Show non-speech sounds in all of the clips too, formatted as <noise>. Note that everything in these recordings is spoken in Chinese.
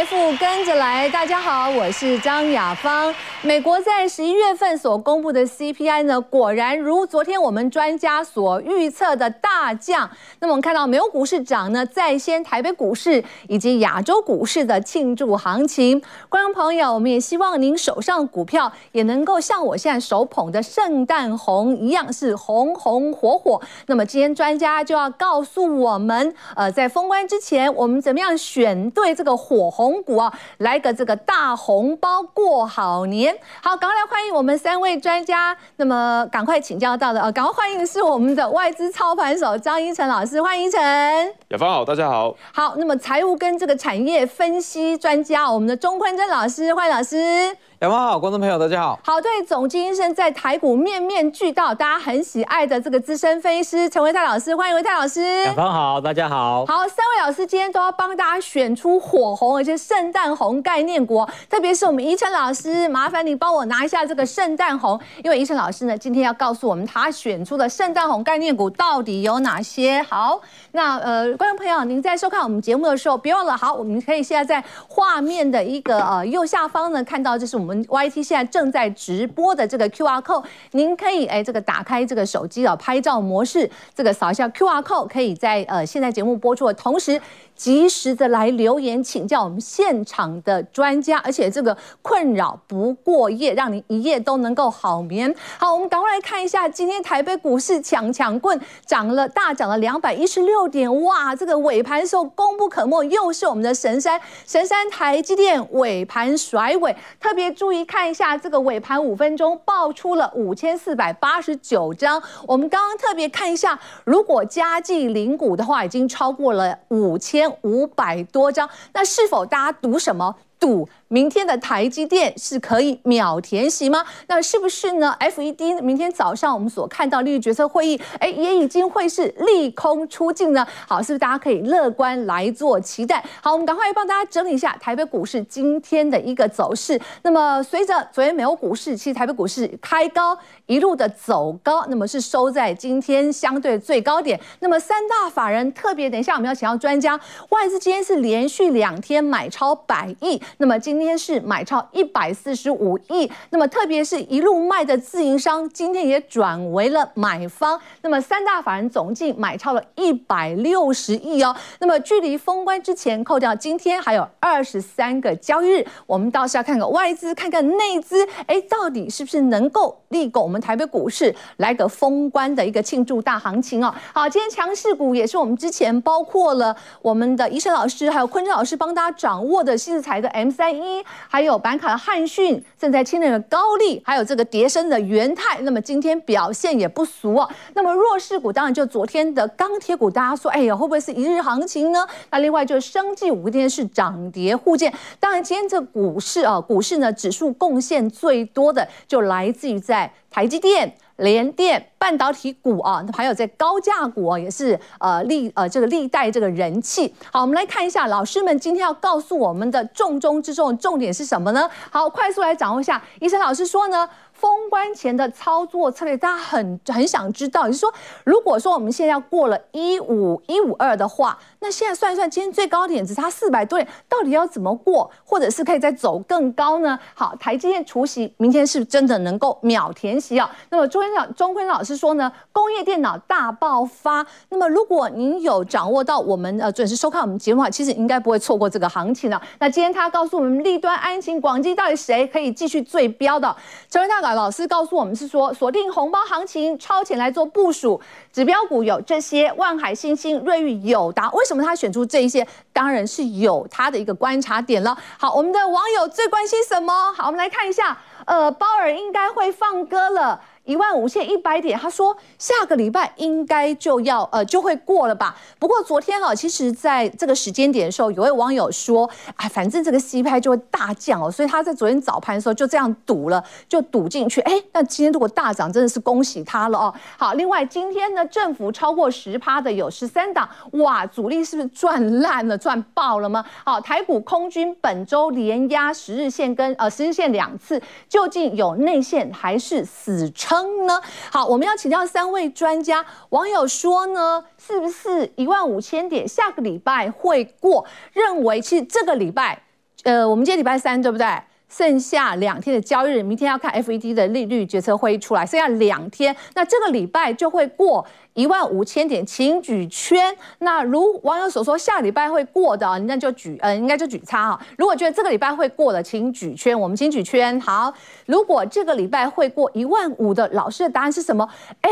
财富跟着来，大家好，我是张雅芳。美国在十一月份所公布的 CPI 呢，果然如昨天我们专家所预测的大降。那么我们看到美国股市涨呢，在先台北股市以及亚洲股市的庆祝行情。观众朋友，我们也希望您手上股票也能够像我现在手捧的圣诞红一样，是红红火火。那么今天专家就要告诉我们，呃，在封关之前，我们怎么样选对这个火红。红股啊，来个这个大红包过好年。好，赶快来欢迎我们三位专家。那么赶快请教到的啊，赶快欢迎的是我们的外资操盘手张一晨老师，欢迎贻程。雅芳好，大家好。好，那么财务跟这个产业分析专家，我们的钟坤真老师，欢迎老师。雅芳好，观众朋友大家好。好，对，总经医生在台股面面俱到，大家很喜爱的这个资深分析师陈维泰老师，欢迎维泰老师。雅芳好，大家好。好，三位老师今天都要帮大家选出火红，而且圣诞红概念股，特别是我们宜晨老师，麻烦你帮我拿一下这个圣诞红，因为宜晨老师呢今天要告诉我们他选出的圣诞红概念股到底有哪些。好，那呃，观众朋友，您在收看我们节目的时候，别忘了，好，我们可以现在在画面的一个呃右下方呢看到，这是我们。我们 YT 现在正在直播的这个 QR code，您可以哎这个打开这个手机的拍照模式，这个扫一下 QR code，可以在呃现在节目播出的同时。及时的来留言请教我们现场的专家，而且这个困扰不过夜，让你一夜都能够好眠。好，我们赶快来看一下今天台北股市抢抢棍涨了大涨了两百一十六点，哇！这个尾盘时候功不可没，又是我们的神山神山台积电尾盘甩尾，特别注意看一下这个尾盘五分钟爆出了五千四百八十九张。我们刚刚特别看一下，如果加计零股的话，已经超过了五千。五百多张，那是否大家赌什么？赌明天的台积电是可以秒填息吗？那是不是呢？FED 明天早上我们所看到利率决策会议，哎，也已经会是利空出尽呢？好，是不是大家可以乐观来做期待？好，我们赶快帮大家整理一下台北股市今天的一个走势。那么随着昨天美国股市，其实台北股市开高一路的走高，那么是收在今天相对最高点。那么三大法人特别，等一下我们要请到专家，外资今天是连续两天买超百亿。那么今今天是买超一百四十五亿，那么特别是一路卖的自营商，今天也转为了买方。那么三大法人总计买超了一百六十亿哦。那么距离封关之前扣掉今天还有二十三个交易日，我们倒是要看看外资，看看内资，哎，到底是不是能够力拱我们台北股市来个封关的一个庆祝大行情哦？好，今天强势股也是我们之前包括了我们的医生老师还有坤真老师帮大家掌握的新材的 M。三一，还有板卡的汉讯，正在清理的高力，还有这个叠升的元泰，那么今天表现也不俗哦。那么弱势股当然就昨天的钢铁股，大家说，哎呀，会不会是一日行情呢？那另外就是生技五天是涨跌互见。当然，今天这股市啊，股市呢指数贡献最多的就来自于在台积电。联电半导体股啊，还有在高价股啊，也是呃历呃这个历代这个人气。好，我们来看一下老师们今天要告诉我们的重中之重重点是什么呢？好，快速来掌握一下。医生老师说呢。封关前的操作策略，大家很很想知道。也就是说，如果说我们现在要过了一五一五二的话，那现在算一算，今天最高点只差四百多点，到底要怎么过，或者是可以再走更高呢？好，台积电除息，明天是真的能够秒填息啊？那么钟坤老钟坤老师说呢，工业电脑大爆发。那么如果您有掌握到我们呃准时收看我们节目的话，其实应该不会错过这个行情了。那今天他告诉我们，立端、安勤、广基到底谁可以继续最标的？陈唯泰老师告诉我们是说，锁定红包行情，超前来做部署，指标股有这些：万海、新兴、瑞昱、友达。为为什么他选出这一些？当然是有他的一个观察点了。好，我们的网友最关心什么？好，我们来看一下，呃，鲍尔应该会放歌了。一万五千一百点，他说下个礼拜应该就要呃就会过了吧。不过昨天啊，其实在这个时间点的时候，有位网友说，哎，反正这个 CPI 就会大降哦，所以他在昨天早盘的时候就这样赌了，就赌进去。哎，那今天如果大涨，真的是恭喜他了哦。好，另外今天呢，振幅超过十趴的有十三档，哇，主力是不是赚烂了、赚爆了吗？好，台股空军本周连压十日线跟呃十日线两次，究竟有内线还是死撑？呢？好，我们要请教三位专家。网友说呢，是不是一万五千点下个礼拜会过？认为是这个礼拜呃，我们今天礼拜三对不对？剩下两天的交易日，明天要看 FED 的利率决策会议出来，剩下两天，那这个礼拜就会过一万五千点，请举圈。那如网友所说，下礼拜会过的，那就举，呃，应该就举叉哈。如果觉得这个礼拜会过的，请举圈，我们请举圈。好，如果这个礼拜会过一万五的，老师的答案是什么？哎，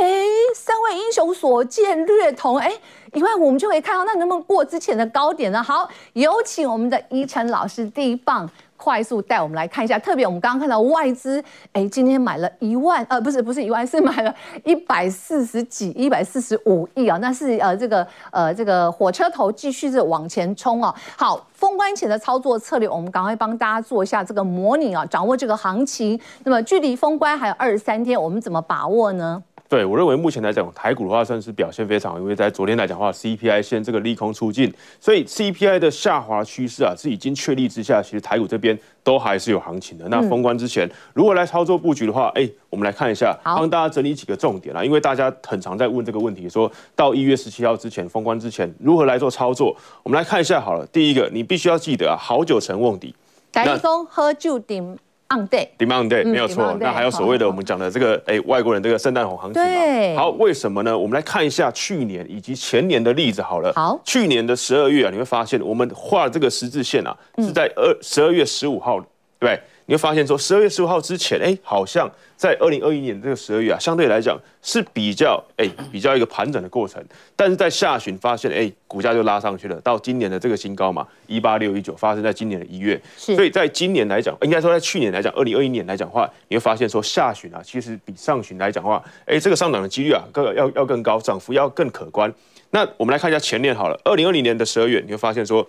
三位英雄所见略同，哎，一万五我们就可以看到，那能不能过之前的高点呢？好，有请我们的依晨老师第一棒。快速带我们来看一下，特别我们刚刚看到外资，哎，今天买了一万，呃，不是不是一万，<laughs> 是买了一百四十几，一百四十五亿啊，那是呃这个呃这个火车头继续是往前冲哦。好，封关前的操作策略，我们赶快帮大家做一下这个模拟啊，掌握这个行情。那么距离封关还有二十三天，我们怎么把握呢？对，我认为目前来讲，台股的话算是表现非常好，因为在昨天来讲的话，CPI 现这个利空出尽，所以 CPI 的下滑趋势啊是已经确立之下，其实台股这边都还是有行情的。那封关之前，如果来操作布局的话，哎，我们来看一下，帮大家整理几个重点啊，因为大家很常在问这个问题，说到一月十七号之前封关之前如何来做操作，我们来看一下好了。第一个，你必须要记得啊，好酒成瓮底，台风喝酒顶。On day，demand day，没有错。那还有所谓的我们讲的这个哎，外国人这个圣诞红行情嘛。对。好，为什么呢？我们来看一下去年以及前年的例子好了。好。去年的十二月啊，你会发现我们画这个十字线啊，是在二十二月十五号，对。你会发现说，十二月十五号之前，哎，好像在二零二一年这个十二月啊，相对来讲是比较哎比较一个盘整的过程。但是在下旬发现，哎，股价就拉上去了，到今年的这个新高嘛，一八六一九，发生在今年的一月。是。所以在今年来讲，应该说在去年来讲，二零二一年来讲的话，你会发现说下旬啊，其实比上旬来讲的话，哎，这个上涨的几率啊，更要要更高，涨幅要更可观。那我们来看一下前年好了，二零二零年的十二月，你会发现说。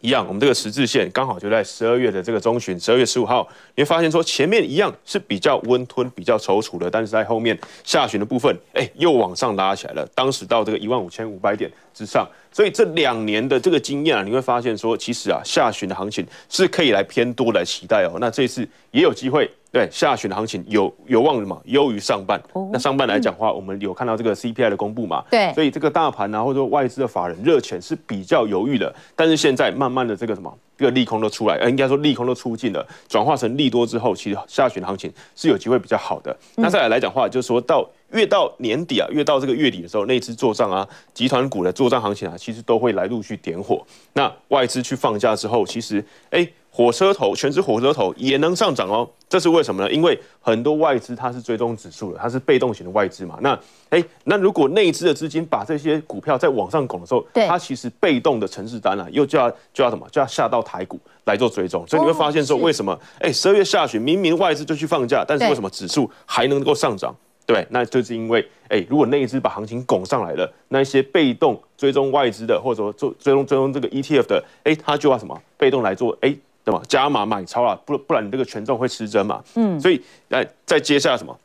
一样，我们这个十字线刚好就在十二月的这个中旬，十二月十五号，你会发现说前面一样是比较温吞、比较踌躇的，但是在后面下旬的部分，哎，又往上拉起来了，当时到这个一万五千五百点之上，所以这两年的这个经验啊，你会发现说，其实啊，下旬的行情是可以来偏多来期待哦。那这次也有机会。对，下旬的行情有有望什么优于上半。Oh, 那上半来讲的话，嗯、我们有看到这个 CPI 的公布嘛？对，所以这个大盘啊，或者说外资的法人热钱是比较犹豫的。但是现在慢慢的这个什么，这个利空都出来，呃，应该说利空都出尽了，转化成利多之后，其实下旬的行情是有机会比较好的。嗯、那再来来讲的话，就是说到越到年底啊，越到这个月底的时候，那支做账啊，集团股的做账行情啊，其实都会来陆续点火。那外资去放假之后，其实哎。火车头，全指火车头也能上涨哦，这是为什么呢？因为很多外资它是追踪指数的，它是被动型的外资嘛。那哎，那如果内资的资金把这些股票再往上拱的时候，它其实被动的城市单啊，又就要就要什么，就要下到台股来做追踪。所以你会发现说，为什么哎，十二月下旬明明外资就去放假，但是为什么指数还能够上涨？对，那就是因为哎，如果那一只把行情拱上来了，那一些被动追踪外资的，或者说做追踪追踪这个 ETF 的，哎，他就要什么被动来做哎。对吧？加码买超啊，不不然你这个权重会失真嘛。嗯，所以来再接下来什么？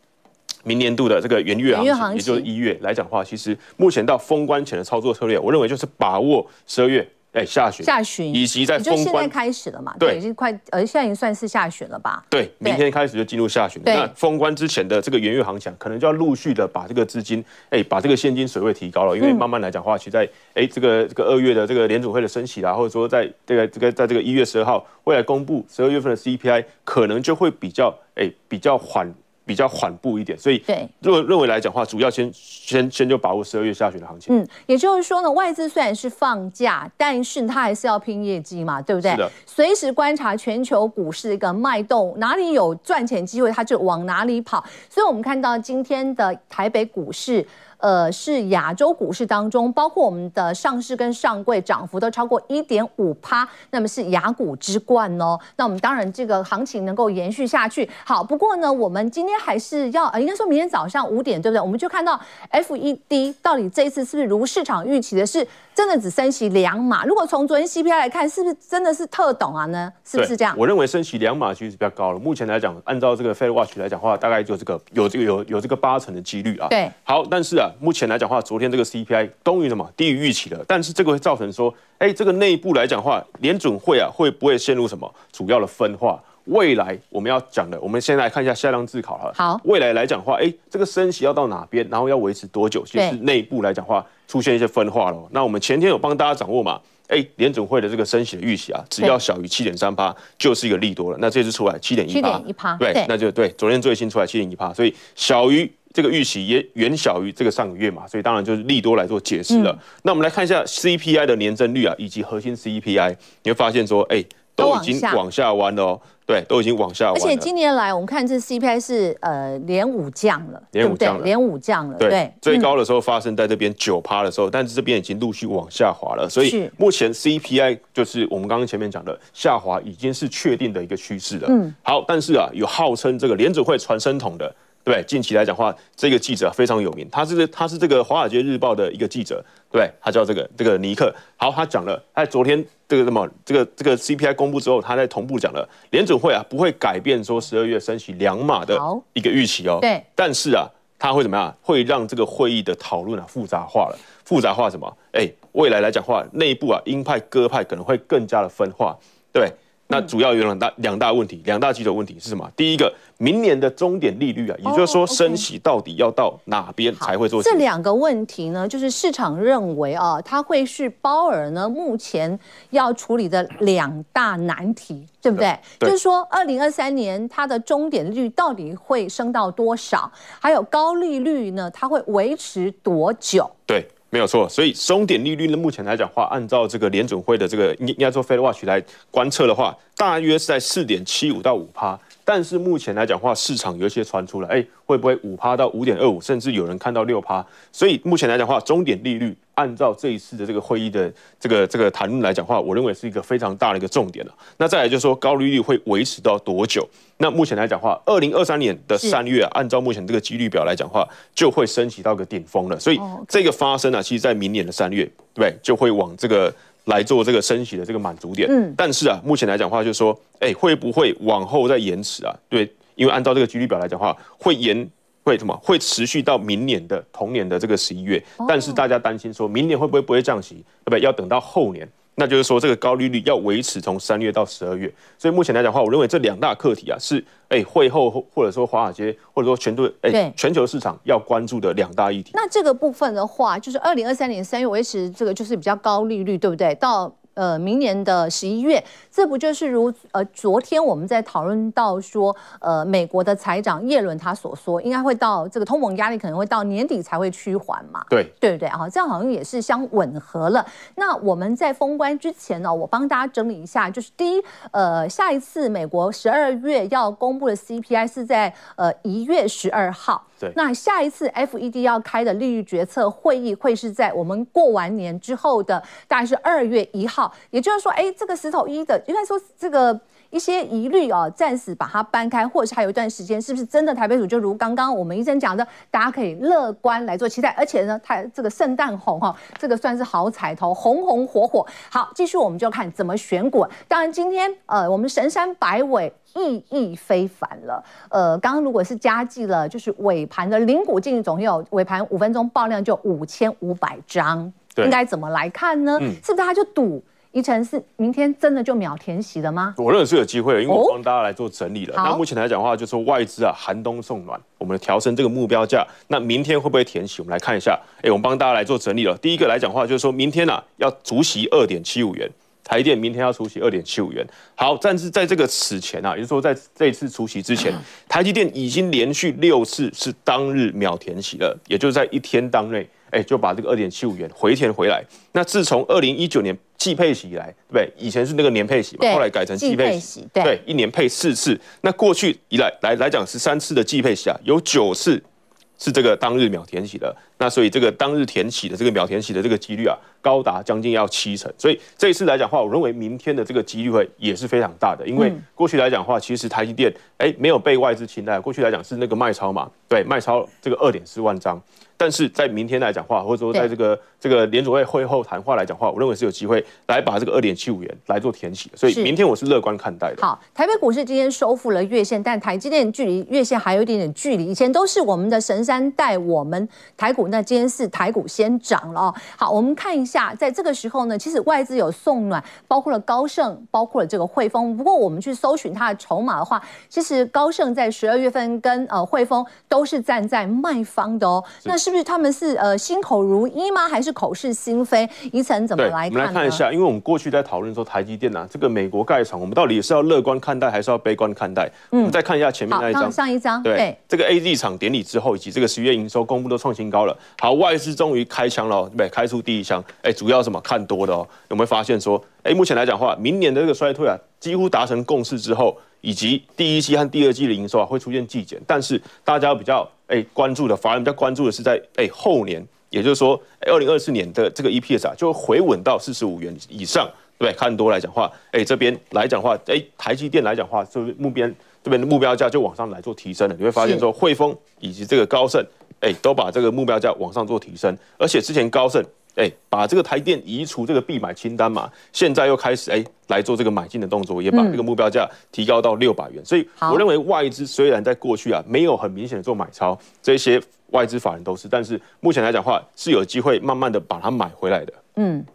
明年度的这个元月行情，也就是一月来讲的话，其实目前到封关前的操作策略，我认为就是把握十二月。哎，下旬，下旬，以及在封关，就现在开始了嘛？对，已经快，呃，现在已经算是下旬了吧？对，明天开始就进入下旬。那封关之前的这个元月行情，可能就要陆续的把这个资金，哎，把这个现金水位提高了，因为慢慢来讲的话，其实在哎这个这个二月的这个联储会的升息啦，或者说在这个这个在这个一月十二号未来公布十二月份的 CPI，可能就会比较哎比较缓。比较缓步一点，所以对，认认为来讲的话，主要先先先就把握十二月下旬的行情。嗯，也就是说呢，外资虽然是放假，但是它还是要拼业绩嘛，对不对？是的。随时观察全球股市的一个脉动，哪里有赚钱机会，它就往哪里跑。所以我们看到今天的台北股市。呃，是亚洲股市当中，包括我们的上市跟上柜涨幅都超过一点五趴，那么是亚股之冠哦。那我们当然这个行情能够延续下去。好，不过呢，我们今天还是要，呃，应该说明天早上五点，对不对？我们就看到 FED 到底这一次是不是如市场预期的是真的只升息两码？如果从昨天 CPI 来看，是不是真的是特懂啊呢？是不是这样？我认为升息两码其实是比较高了。目前来讲，按照这个 Fed Watch 来讲的话，大概就这个有这个有有这个八成的几率啊。对。好，但是啊。目前来讲的话，昨天这个 CPI 终于什么低于预期了，但是这个会造成说，哎，这个内部来讲的话，联准会啊会不会陷入什么主要的分化？未来我们要讲的，我们先来看一下下量自考哈。好，未来来讲的话，哎，这个升息要到哪边，然后要维持多久？其实内部来讲的话出现一些分化了。那我们前天有帮大家掌握嘛，哎，联准会的这个升息的预期啊，只要小于七点三八，就是一个利多了。那这次出来七点一八，七点一趴，对，那就对，昨天最新出来七点一八，所以小于这个预期也远小于这个上个月嘛，所以当然就是利多来做解释了。嗯、那我们来看一下 CPI 的年增率啊，以及核心 CPI，你会发现说，哎。都已经往下弯了哦，对，都已经往下弯。而且今年来，我们看这 CPI 是呃连五降了，连五降了，连五降了。对，最高的时候发生在这边九趴的时候，但是这边已经陆续往下滑了。所以目前 CPI 就是我们刚刚前面讲的下滑，已经是确定的一个趋势了。嗯，好，但是啊，有号称这个联准会传声筒的，对，近期来讲的话，这个记者非常有名，他是他是这个华尔街日报的一个记者。对，他叫这个这个尼克。好，他讲了，他昨天这个什么这个这个 CPI 公布之后，他在同步讲了，联准会啊不会改变说十二月升息两码的一个预期哦。对。但是啊，他会怎么样？会让这个会议的讨论啊复杂化了。复杂化什么？哎，未来来讲的话，内部啊鹰派鸽派可能会更加的分化。对。那主要有两大两大问题，两大基础问题是什么？第一个，明年的终点利率啊，也就是说升息到底要到哪边才会做？这两个问题呢，就是市场认为啊，它会是鲍尔呢目前要处理的两大难题，对不对？对，就是说，二零二三年它的终点利率到底会升到多少？还有高利率呢，它会维持多久？对。没有错，所以终点利率呢，目前来讲话，按照这个联准会的这个应应该说 Fed Watch 来观测的话，大约是在四点七五到五趴。但是目前来讲话，市场有一些传出来，哎，会不会五趴到五点二五，甚至有人看到六趴？所以目前来讲话，终点利率。按照这一次的这个会议的这个这个谈论来讲的话，我认为是一个非常大的一个重点了。那再来就是说，高利率会维持到多久？那目前来讲的话，二零二三年的三月，按照目前这个几率表来讲的话，就会升起到个顶峰了。所以这个发生呢，其实在明年的三月，对，就会往这个来做这个升息的这个满足点。嗯，但是啊，目前来讲的话，就是说，哎，会不会往后再延迟啊？对，因为按照这个几率表来讲的话，会延。会什么？会持续到明年的同年的这个十一月，但是大家担心说，明年会不会不会降息？对不对？要等到后年，那就是说这个高利率要维持从三月到十二月。所以目前来讲的话，我认为这两大课题啊，是哎会后或者说华尔街或者说全对哎全球市场要关注的两大议题。那这个部分的话，就是二零二三年三月维持这个就是比较高利率，对不对？到呃，明年的十一月，这不就是如呃，昨天我们在讨论到说，呃，美国的财长耶伦他所说，应该会到这个通膨压力可能会到年底才会趋缓嘛？对，对不对啊？这样好像也是相吻合了。那我们在封关之前呢，我帮大家整理一下，就是第一，呃，下一次美国十二月要公布的 CPI 是在呃一月十二号。对，那下一次 FED 要开的利率决策会议会是在我们过完年之后的，大概是二月一号。也就是说，哎，这个石头一的应该说这个一些疑虑哦，暂时把它搬开，或者是还有一段时间，是不是真的台北股就如刚刚我们医生讲的，大家可以乐观来做期待。而且呢，它这个圣诞红哈，这个算是好彩头，红红火火。好，继续我们就看怎么选股。当然今天呃，我们神山百尾。意义非凡了，呃，刚刚如果是加计了，就是尾盘的零股净总有尾盘五分钟爆量就五千五百张，应该怎么来看呢？嗯、是不是他就赌宜晨是明天真的就秒填息了吗？我认为是有机会的，因为我帮大家来做整理了。哦、那目前来讲的话，就是说外资啊寒冬送暖，我们调升这个目标价，那明天会不会填息？我们来看一下，哎，我们帮大家来做整理了。第一个来讲的话，就是说明天啊要除息二点七五元。台电明天要除息二点七五元。好，但是在这个此前啊，也就是说在这一次除息之前，<clears throat> 台积电已经连续六次是当日秒填息了，也就是在一天当内，哎，就把这个二点七五元回填回来。那自从二零一九年季配息以来，对不对？以前是那个年配息嘛，后来改成季配息，对，对，一年配四次。那过去以来来来讲十三次的季配息啊，有九次是这个当日秒填息的。那所以这个当日填息的这个秒填息的这个几率啊，高达将近要七成。所以这一次来讲的话，我认为明天的这个几率会也是非常大的。因为过去来讲的话，其实台积电哎没有被外资青睐，过去来讲是那个卖超嘛，对，卖超这个二点四万张。但是在明天来讲的话，或者说在这个这个联储会会后谈话来讲的话，我认为是有机会来把这个二点七五元来做填息。所以明天我是乐观看待的。好，台北股市今天收复了月线，但台积电距离月线还有一点点距离。以前都是我们的神山带我们台股。那今天是台股先涨了哦。好，我们看一下，在这个时候呢，其实外资有送暖，包括了高盛，包括了这个汇丰。不过我们去搜寻它的筹码的话，其实高盛在十二月份跟呃汇丰都是站在卖方的哦。那是不是他们是呃心口如一吗？还是口是心非？宜晨怎么来看？我们来看一下，因为我们过去在讨论说台积电啊，这个美国盖厂，我们到底是要乐观看待还是要悲观看待？嗯，我们再看一下前面那一张，上一张，对，对这个 AZ 厂典礼之后，以及这个十月营收公布都创新高了。好，外资终于开枪了，对，开出第一枪。哎，主要什么？看多的哦。有没有发现说，哎，目前来讲的话，明年的这个衰退啊，几乎达成共识之后，以及第一季和第二季的营收啊，会出现季减。但是大家比较哎关注的，反而比较关注的是在哎后年，也就是说，二零二四年的这个 EPS 啊，就回稳到四十五元以上，对不对？看多来讲话，哎，这边来讲话，哎，台积电来讲话，就是目标这边的目标价就往上来做提升了。你会发现说，汇丰以及这个高盛。哎，都把这个目标价往上做提升，而且之前高盛哎把这个台电移除这个必买清单嘛，现在又开始哎来做这个买进的动作，也把这个目标价提高到六百元。所以我认为外资虽然在过去啊没有很明显的做买超，这些外资法人都是，但是目前来讲的话是有机会慢慢的把它买回来的。嗯，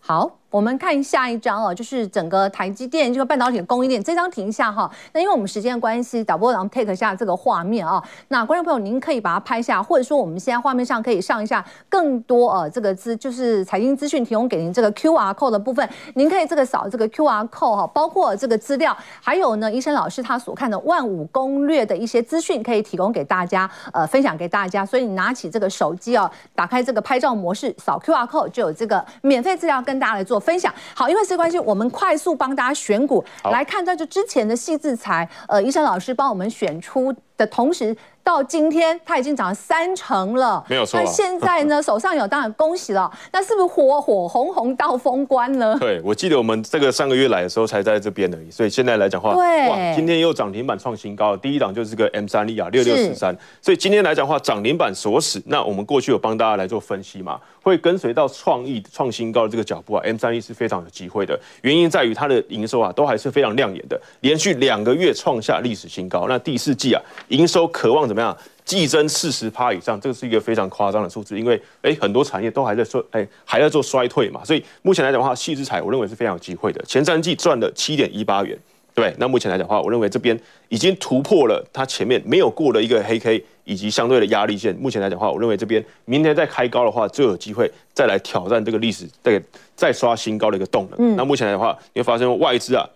好。我们看下一张哦，就是整个台积电这个半导体的供应链。这张停一下哈。那因为我们时间的关系，导播让 take 下这个画面啊。那观众朋友，您可以把它拍下，或者说我们现在画面上可以上一下更多呃这个资，就是财经资讯提供给您这个 QR code 的部分。您可以这个扫这个 QR code 哈，包括这个资料，还有呢，医生老师他所看的万五攻略的一些资讯可以提供给大家，呃，分享给大家。所以你拿起这个手机哦，打开这个拍照模式，扫 QR code 就有这个免费资料跟大家来做分享，好，因为时间关系，我们快速帮大家选股来看到这之前的细字材，呃，医生老师帮我们选出的同时。到今天，它已经涨了三成了，没有错。那现在呢，<laughs> 手上有，当然恭喜了。那是不是火火红红到封关呢？对，我记得我们这个上个月来的时候才在这边而已，所以现在来讲话，对，哇，今天又涨停板创新高，第一档就是个 M 三 E 啊，六六四三。所以今天来讲话，涨停板锁死。那我们过去有帮大家来做分析嘛，会跟随到创意创新高的这个脚步啊，M 三 E 是非常有机会的。原因在于它的营收啊，都还是非常亮眼的，连续两个月创下历史新高。那第四季啊，营收渴望怎么样？季增四十趴以上，这个是一个非常夸张的数字，因为哎，很多产业都还在说哎，还在做衰退嘛，所以目前来讲的话，矽智财我认为是非常有机会的。前三季赚了七点一八元，对，那目前来讲的话，我认为这边已经突破了它前面没有过的一个黑 K 以及相对的压力线。目前来讲的话，我认为这边明天再开高的话，就有机会再来挑战这个历史再再刷新高的一个动能。嗯，那目前来的话，你会发现外资啊。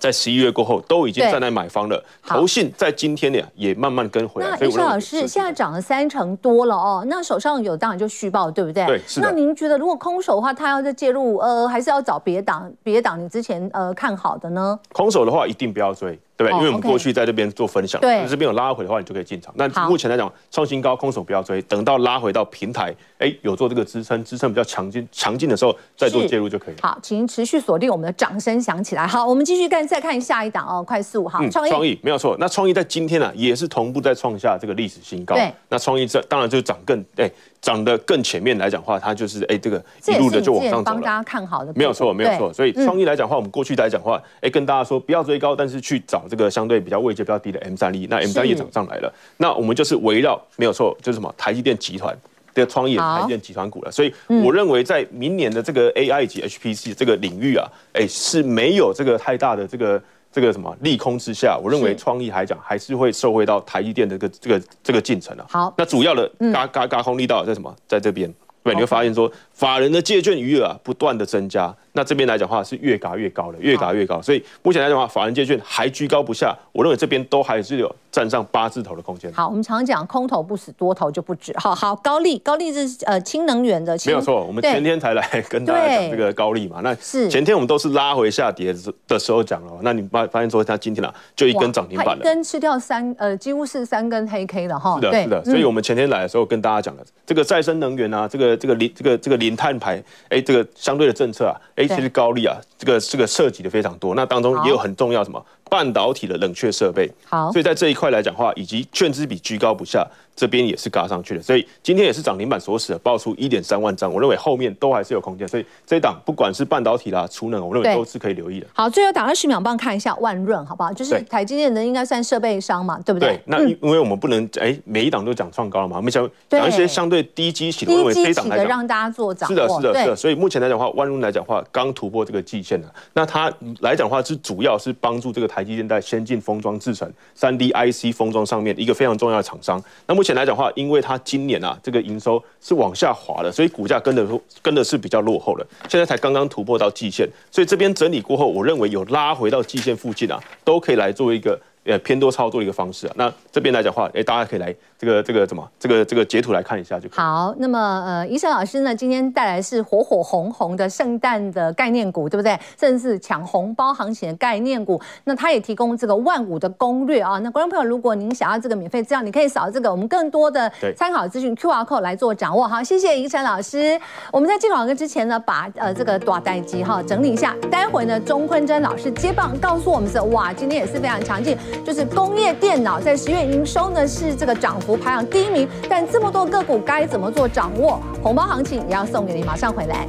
在十一月过后，都已经站在买方了。投信在今天呢，也慢慢跟回来。那宜晨老师现在涨了三成多了哦，那手上有当然就续报，对不对？对，是的。那您觉得如果空手的话，他要再介入，呃，还是要找别档？别档你之前呃看好的呢？空手的话，一定不要追。对不对？因为我们过去在这边做分享，对，这边有拉回的话，你就可以进场。那目前来讲，创新高，空手不要追，等到拉回到平台，哎，有做这个支撑，支撑比较强劲、强劲的时候，再做介入就可以。好，请持续锁定我们的掌声响起来。好，我们继续看，再看下一档哦，快速哈，创意，创意没有错。那创意在今天呢、啊，也是同步在创下这个历史新高。对，那创意这当然就涨更哎。涨得更前面来讲话，它就是哎，这个一路的就往上走了。帮大家看好的，没有错，没有错。所以创意来讲话，我们过去来讲话，哎，跟大家说不要追高，但是去找这个相对比较位阶比较低的 M 三一，那 M 三一也涨上来了。那我们就是围绕没有错，就是什么台积电集团的创意，台积电集团股了。所以我认为在明年的这个 AI 及 HPC 这个领域啊，哎，是没有这个太大的这个。这个什么利空之下，我认为创意还讲还是会受惠到台积电的这个这个这个进程啊。好，那主要的嘎嘎嘎空力道在什么？在这边，对，你会发现说法人的借券余额啊不断的增加。那这边来讲的话是越嘎越高的，越嘎越高，所以目前来讲的话，法人借券还居高不下，我认为这边都还是有站上八字头的空间。好，我们常讲空头不死，多头就不止。好好，高利，高利是呃氢能源的，没有错。我们前天才来跟大家讲这个高利嘛，那是前天我们都是拉回下跌的时候讲了，那你发发现说它今天啊就一根涨停板了，一根吃掉三呃几乎是三根黑 K 了哈。是的，是的。所以我们前天来的时候跟大家讲的这个再生能源啊，这个这个零这个这个零碳排，哎，这个相对的政策啊，哎，其实高利啊。这个这个涉及的非常多，那当中也有很重要什么半导体的冷却设备。好，所以在这一块来讲的话，以及券资比居高不下。这边也是嘎上去的，所以今天也是涨停板锁死的，爆出一点三万张。我认为后面都还是有空间，所以这一档不管是半导体啦、储能，我认为都是可以留意的。好，最后打二十秒，帮看一下万润，好不好？就是台积电的应该算设备商嘛，对不对？对。那因为我们不能哎、嗯，每一档都讲创高了嘛，我们想讲一些相对低基期的，我认为这一档来讲让大家做涨。是的，是的，是的。所以目前来讲的话，万润来讲的话，刚突破这个季线了。那它来讲的话，是主要是帮助这个台积电在先进封装制成、三 D IC 封装上面一个非常重要的厂商。那目前来讲的话，因为它今年啊，这个营收是往下滑的，所以股价跟的跟的是比较落后的。现在才刚刚突破到季线，所以这边整理过后，我认为有拉回到季线附近啊，都可以来做一个呃偏多操作的一个方式啊。那这边来讲话，哎、大家可以来。这个这个怎么？这个这个截图来看一下就。好，那么呃，宜晨老师呢，今天带来是火火红红的圣诞的概念股，对不对？甚至是抢红包行情的概念股。那他也提供这个万五的攻略啊。那观众朋友，如果您想要这个免费资料，你可以扫这个我们更多的参考资讯 QR code 来做掌握。好，谢谢宜晨老师。我们在进广告之前呢，把呃这个短待机哈整理一下。待会呢，钟坤真老师接棒告诉我们是哇，今天也是非常强劲，就是工业电脑在十月营收呢是这个涨幅。排行第一名，但这么多个股该怎么做掌握？红包行情也要送给你，马上回来。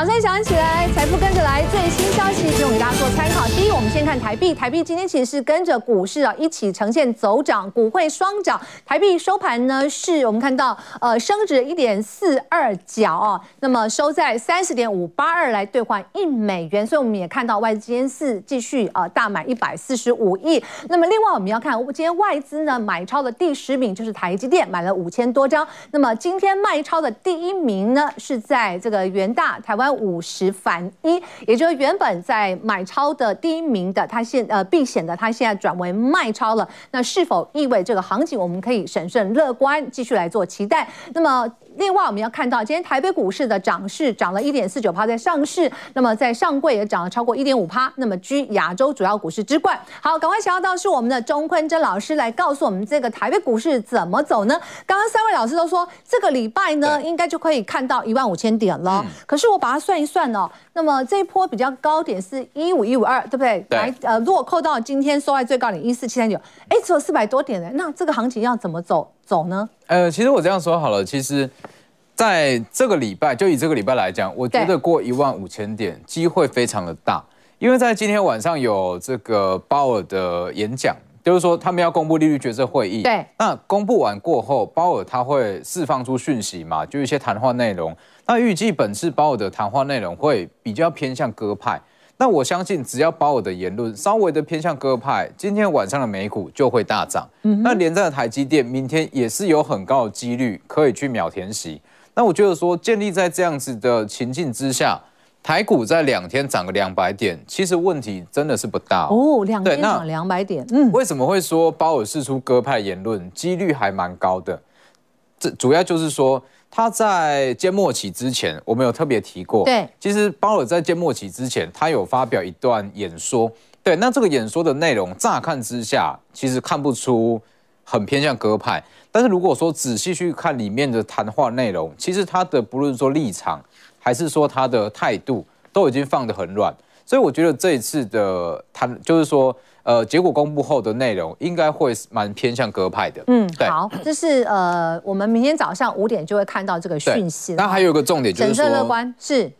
掌声响起来，财富跟着来，最新消息提供给大家做参考。第一，我们先看台币，台币今天其实是跟着股市啊一起呈现走涨，股汇双涨。台币收盘呢，是我们看到呃升值一点四二角啊，那么收在三十点五八二来兑换一美元。所以我们也看到外资今天是继续呃大买一百四十五亿。那么另外我们要看今天外资呢买超的第十名就是台积电，买了五千多张。那么今天卖超的第一名呢是在这个元大台湾。五十反一，也就是原本在买超的第一名的，它现呃避险的，它现在转为卖超了。那是否意味这个行情我们可以审慎乐观，继续来做期待？那么。另外，我们要看到今天台北股市的涨势涨了一点四九趴，在上市，那么在上柜也涨了超过一点五趴，那么居亚洲主要股市之冠。好，赶快请到是我们的钟坤真老师来告诉我们这个台北股市怎么走呢？刚刚三位老师都说这个礼拜呢，应该就可以看到一万五千点了。可是我把它算一算哦，那么这一波比较高点是一五一五二，对不对？对。来，呃，如果扣到今天收在最高点一四七三九，哎，只有四百多点呢。那这个行情要怎么走？走呢？呃，其实我这样说好了，其实在这个礼拜，就以这个礼拜来讲，我觉得过一万五千点机会非常的大，因为在今天晚上有这个鲍尔的演讲，就是说他们要公布利率决策会议。对，那公布完过后，鲍尔他会释放出讯息嘛，就一些谈话内容。那预计本次鲍尔的谈话内容会比较偏向鸽派。那我相信，只要鲍尔的言论稍微的偏向鸽派，今天晚上的美股就会大涨。嗯，那连在台积电明天也是有很高的几率可以去秒填息。那我觉得说，建立在这样子的情境之下，台股在两天涨个两百点，其实问题真的是不大哦。哦，两天涨两百点，嗯，为什么会说鲍尔释出鸽派言论，几率还蛮高的？这主要就是说。他在缄默期之前，我们有特别提过。对，其实鲍尔在缄默期之前，他有发表一段演说。对，那这个演说的内容，乍看之下，其实看不出很偏向鸽派。但是如果说仔细去看里面的谈话内容，其实他的不论说立场，还是说他的态度，都已经放得很软。所以我觉得这一次的谈，就是说。呃，结果公布后的内容应该会蛮偏向鸽派的。嗯，对，好，这是呃，我们明天早上五点就会看到这个讯息。那还有一个重点就是说，审慎乐观是。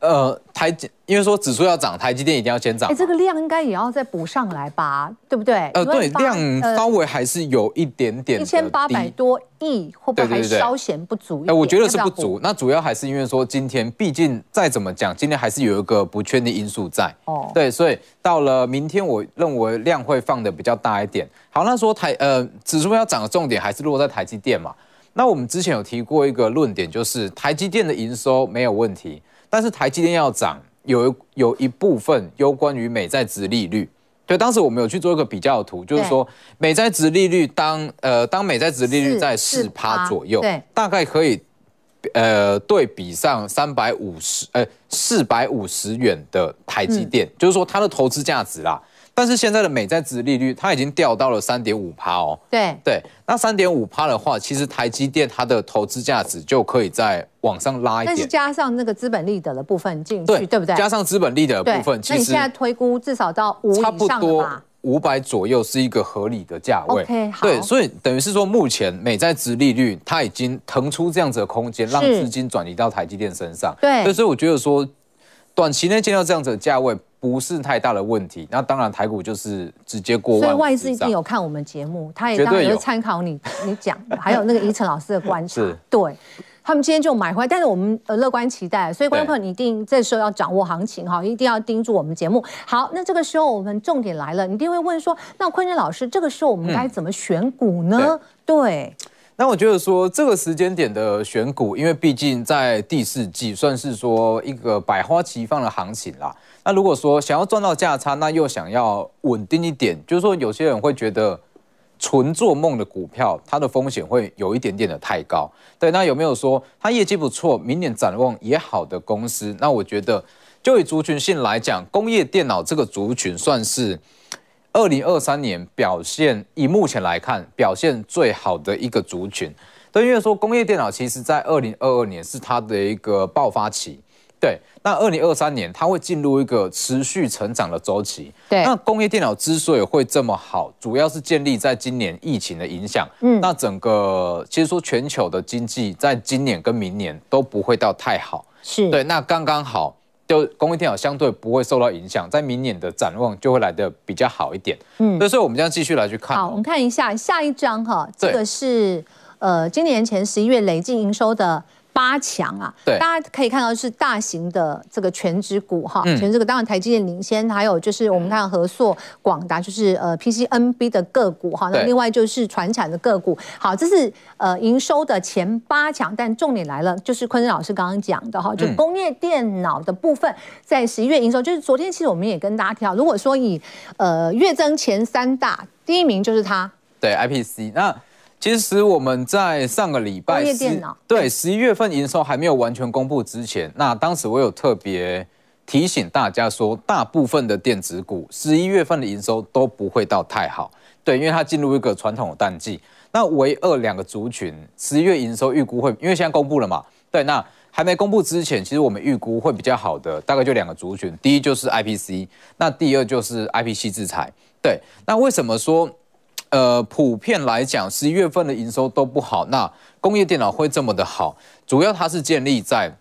呃，台积因为说指数要涨，台积电一定要先涨。哎，这个量应该也要再补上来吧，对不对？呃，对，量稍微还是有一点点一千八百多亿，会不会还稍显不足？哎，我觉得是不足。那主要还是因为说今天，毕竟再怎么讲，今天还是有一个不确定因素在。哦，对，所以到了明天，我认为量会放的比较大一点。好，那说台呃指数要涨的重点还是落在台积电嘛？那我们之前有提过一个论点，就是台积电的营收没有问题。但是台积电要涨，有有一部分攸关于美债值利率。对，当时我们有去做一个比较图，就是说美债值利率当呃当美债值利率在四趴左右，对，大概可以呃对比上三百五十呃四百五十元的台积电，嗯，就是说它的投资价值啦。但是现在的美债值利率它已经掉到了三点五趴哦。对对，那三点五趴的话，其实台积电它的投资价值就可以再往上拉一点。但是加上那个资本利得的部分进去，对，对不对？加上资本利得的部分，其实那你现在推估至少到五以上吧？差不多五百左右是一个合理的价位。对，所以等于是说，目前美债值利率它已经腾出这样子的空间，让资金转移到台积电身上。对，所以我觉得说，短期内见到这样子的价位。不是太大的问题，那当然台股就是直接过万。所以外资一定有看我们节目，他也当然会参考你你讲的，还有那个宜晨老师的观察。<laughs> 是对，他们今天就买回来，但是我们呃乐观期待，所以观众朋友你一定这时候要掌握行情哈，一定要盯住我们节目。好，那这个时候我们重点来了，你一定会问说，那坤仁老师这个时候我们该怎么选股呢？嗯、对。对那我觉得说这个时间点的选股，因为毕竟在第四季算是说一个百花齐放的行情啦。那如果说想要赚到价差，那又想要稳定一点，就是说有些人会觉得纯做梦的股票，它的风险会有一点点的太高。对，那有没有说它业绩不错，明年展望也好的公司？那我觉得就以族群性来讲，工业电脑这个族群算是。二零二三年表现，以目前来看，表现最好的一个族群。对，因为说工业电脑其实在二零二二年是它的一个爆发期。对，那二零二三年它会进入一个持续成长的周期。对，那工业电脑之所以会这么好，主要是建立在今年疫情的影响。嗯，那整个其实说全球的经济在今年跟明年都不会到太好。是对，那刚刚好。就工业电脑相对不会受到影响，在明年的展望就会来的比较好一点。嗯，所以我们将继续来去看。好，我们看一下下一张哈，这个是呃今年前十一月累计营收的。八强啊，对，大家可以看到是大型的这个全值股哈，权值股当然台积电领先，还有就是我们看合硕、广达就是呃 PCNB 的个股哈，那另外就是传产的个股。好，这是呃营收的前八强，但重点来了，就是坤生老师刚刚讲的哈，就工业电脑的部分，在十一月营收，就是昨天其实我们也跟大家提到，如果说以呃月增前三大，第一名就是它，对 IPC 那。其实我们在上个礼拜，对十一月份营收还没有完全公布之前，那当时我有特别提醒大家说，大部分的电子股十一月份的营收都不会到太好，对，因为它进入一个传统的淡季。那唯二两个族群十一月营收预估会，因为现在公布了嘛，对，那还没公布之前，其实我们预估会比较好的，大概就两个族群，第一就是 IPC，那第二就是 IPC 制裁，对，那为什么说？呃，普遍来讲，十一月份的营收都不好。那工业电脑会这么的好，主要它是建立在，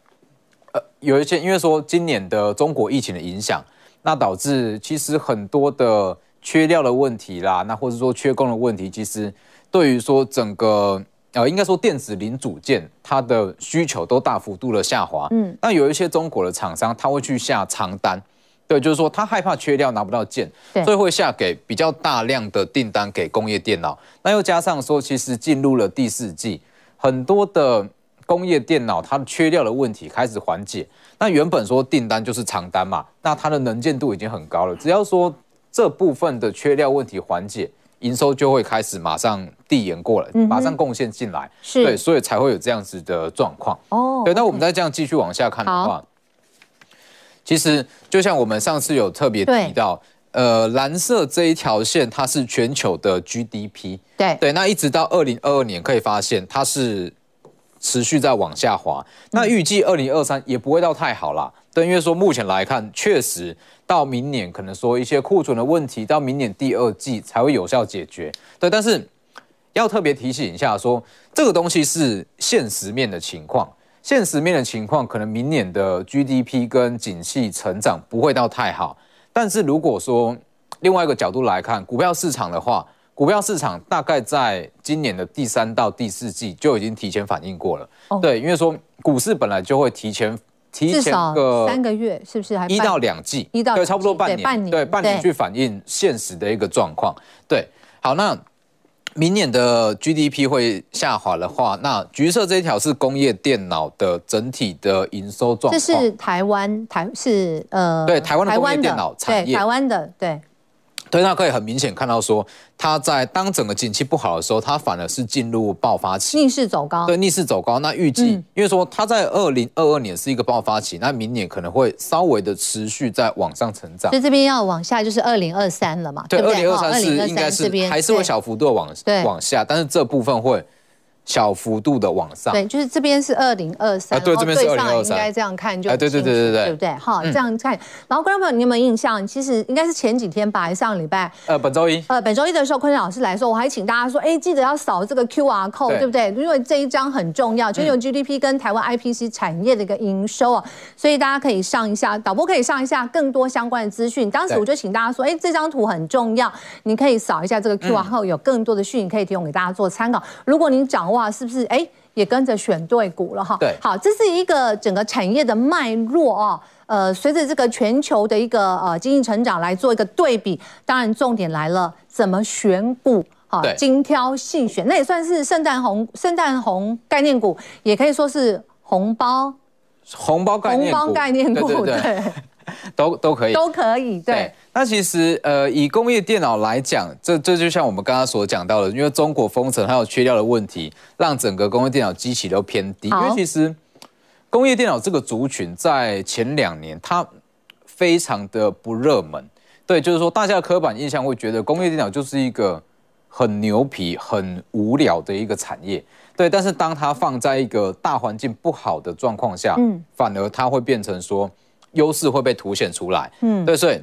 呃，有一些因为说今年的中国疫情的影响，那导致其实很多的缺料的问题啦，那或者说缺工的问题，其实对于说整个呃，应该说电子零组件它的需求都大幅度的下滑。嗯，那有一些中国的厂商，他会去下长单。对，就是说他害怕缺料拿不到件，所以会下给比较大量的订单给工业电脑。那又加上说，其实进入了第四季，很多的工业电脑它的缺料的问题开始缓解。那原本说订单就是长单嘛，那它的能见度已经很高了。只要说这部分的缺料问题缓解，营收就会开始马上递延过来，马上贡献进来。是，对，所以才会有这样子的状况。哦，对，那我们再这样继续往下看的话。其实就像我们上次有特别提到，呃，蓝色这一条线它是全球的 GDP，对。对，那一直到二零二二年可以发现它是持续在往下滑，那预计二零二三也不会到太好啦，对，因为说目前来看，确实到明年可能说一些库存的问题，到明年第二季才会有效解决，对，但是要特别提醒一下说，说这个东西是现实面的情况。现实面的情况，可能明年的 GDP 跟景气成长不会到太好。但是如果说另外一个角度来看，股票市场的话，股票市场大概在今年的第三到第四季就已经提前反应过了。哦、对，因为说股市本来就会提前提前个三个月，是不是？还一到两季，一到对，差不多半年，对，半年，对，半年去反映现实的一个状况。对，好，那。明年的 GDP 会下滑的话，那橘色这一条是工业电脑的整体的营收状况。这是台湾台是呃，对台湾的工业电脑产业，台湾的对对，那可以很明显看到说，它在当整个景气不好的时候，它反而是进入爆发期，逆势走高。对，逆势走高。那预计，嗯、因为说它在二零二二年是一个爆发期，那明年可能会稍微的持续在往上成长。所以这边要往下就是二零二三了嘛？对，二零二三是应该是还是会小幅度的往往下，但是这部分会。小幅度的往上，对，就是这边是二零二三，对，这边是二零二三，应该这样看就，对对对对对对，对不对？好，这样看。然后观众朋友，你有没有印象？其实应该是前几天吧，还是上礼拜？呃，本周一。呃，本周一的时候，坤老师来说，我还请大家说，哎，记得要扫这个 QR code，对不对？因为这一张很重要，全球 GDP 跟台湾 IPC 产业的一个营收啊，所以大家可以上一下，导播可以上一下更多相关的资讯。当时我就请大家说，哎，这张图很重要，你可以扫一下这个 QR code，有更多的讯息可以提供给大家做参考。如果您掌握是不是？哎。也跟着选对股了哈。对，好，这是一个整个产业的脉络啊。呃，随着这个全球的一个呃经济成长来做一个对比，当然重点来了，怎么选股？好，精挑细选，那也算是圣诞红圣诞红概念股，也可以说是红包红包概念股，红包概念股，对，对，对，<laughs> 都都可以，都可以，对。对那其实，呃，以工业电脑来讲，这这就像我们刚刚所讲到的，因为中国封城还有缺料的问题，让整个工业电脑机器都偏低。因为其实工业电脑这个族群在前两年它非常的不热门，对，就是说大家的刻板印象会觉得工业电脑就是一个很牛皮、很无聊的一个产业，对。但是当它放在一个大环境不好的状况下，嗯，反而它会变成说优势会被凸显出来，嗯，对，所以。